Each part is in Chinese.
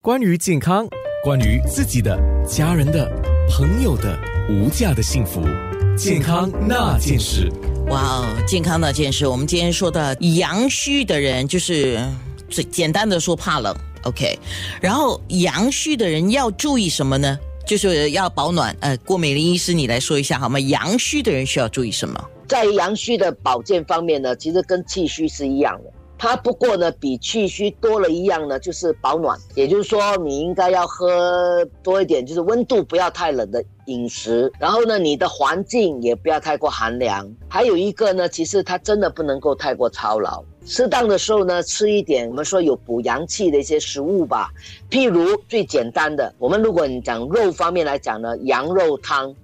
关于健康，关于自己的、家人的、朋友的无价的幸福，健康那件事。哇哦，健康那件事，我们今天说的阳虚的人，就是最简单的说怕冷，OK。然后阳虚的人要注意什么呢？就是要保暖。呃，郭美玲医师，你来说一下好吗？阳虚的人需要注意什么？在阳虚的保健方面呢，其实跟气虚是一样的。它不过呢，比气虚多了一样呢，就是保暖。也就是说，你应该要喝多一点，就是温度不要太冷的饮食。然后呢，你的环境也不要太过寒凉。还有一个呢，其实它真的不能够太过操劳。适当的时候呢，吃一点我们说有补阳气的一些食物吧。譬如最简单的，我们如果你讲肉方面来讲呢，羊肉汤。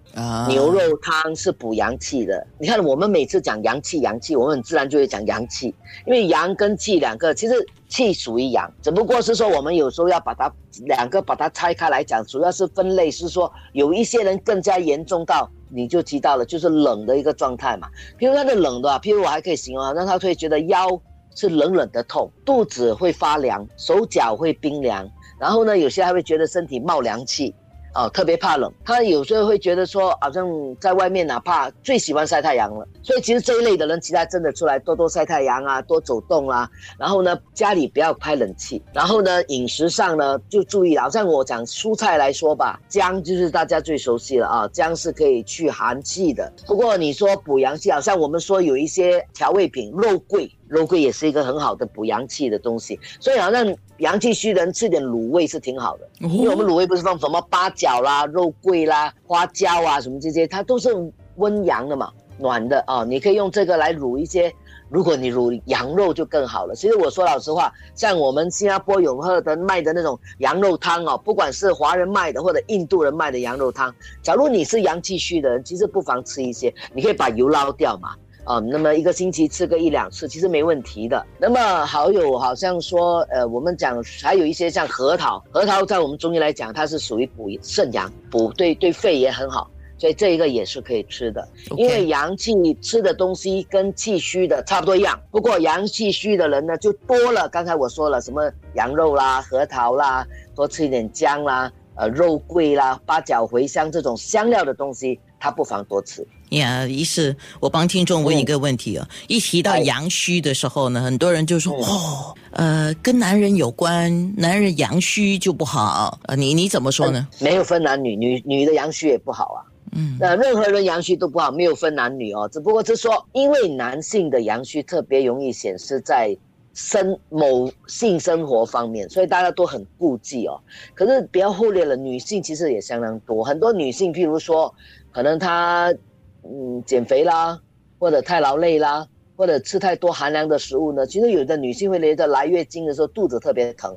牛肉汤是补阳气的。你看，我们每次讲阳气，阳气，我们很自然就会讲阳气，因为阳跟气两个，其实气属于阳，只不过是说我们有时候要把它两个把它拆开来讲，主要是分类是说有一些人更加严重到你就知道了，就是冷的一个状态嘛。譬如他的冷的，譬如我还可以形容，让他会觉得腰是冷冷的痛，肚子会发凉，手脚会冰凉，然后呢，有些还会觉得身体冒凉气。哦，特别怕冷，他有时候会觉得说，好像在外面哪怕最喜欢晒太阳了。所以其实这一类的人，其他真的出来多多晒太阳啊，多走动啊。然后呢，家里不要开冷气。然后呢，饮食上呢就注意，好像我讲蔬菜来说吧，姜就是大家最熟悉了啊，姜是可以去寒气的。不过你说补阳气，好像我们说有一些调味品，肉桂。肉桂也是一个很好的补阳气的东西，所以好像阳气虚的人吃点卤味是挺好的，因为我们卤味不是放什么八角啦、肉桂啦、花椒啊什么这些，它都是温阳的嘛，暖的啊，你可以用这个来卤一些。如果你卤羊肉就更好了。其实我说老实话，像我们新加坡永和的卖的那种羊肉汤哦，不管是华人卖的或者印度人卖的羊肉汤，假如你是阳气虚的人，其实不妨吃一些，你可以把油捞掉嘛。啊，那么一个星期吃个一两次，其实没问题的。那么好友好像说，呃，我们讲还有一些像核桃，核桃在我们中医来讲，它是属于补肾阳，补对对肺也很好，所以这一个也是可以吃的。因为阳气吃的东西跟气虚的差不多一样，不过阳气虚的人呢就多了。刚才我说了什么羊肉啦、核桃啦，多吃一点姜啦、呃肉桂啦、八角、茴香这种香料的东西。他不妨多吃呀。于是，我帮听众问一个问题啊：一提到阳虚的时候呢，很多人就说哦，呃，跟男人有关，男人阳虚就不好啊。你你怎么说呢？没有分男女，女女的阳虚也不好啊。嗯，那任何人阳虚都不好，没有分男女哦。只不过是说，因为男性的阳虚特别容易显示在生某性生活方面，所以大家都很顾忌哦。可是不要忽略了，女性其实也相当多，很多女性，譬如说。可能他，嗯，减肥啦，或者太劳累啦，或者吃太多寒凉的食物呢。其实有的女性会觉得来月经的时候肚子特别疼，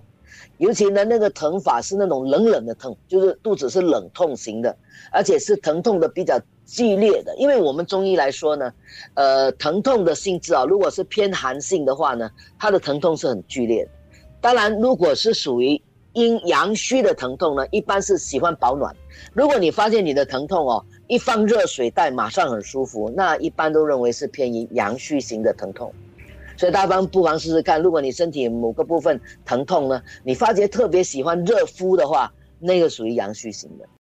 尤其呢那个疼法是那种冷冷的疼，就是肚子是冷痛型的，而且是疼痛的比较剧烈的。因为我们中医来说呢，呃，疼痛的性质啊，如果是偏寒性的话呢，它的疼痛是很剧烈的。当然，如果是属于阴阳虚的疼痛呢，一般是喜欢保暖。如果你发现你的疼痛哦，一放热水袋马上很舒服，那一般都认为是偏于阳虚型的疼痛，所以大家不妨试试看。如果你身体某个部分疼痛呢，你发觉特别喜欢热敷的话，那个属于阳虚型的。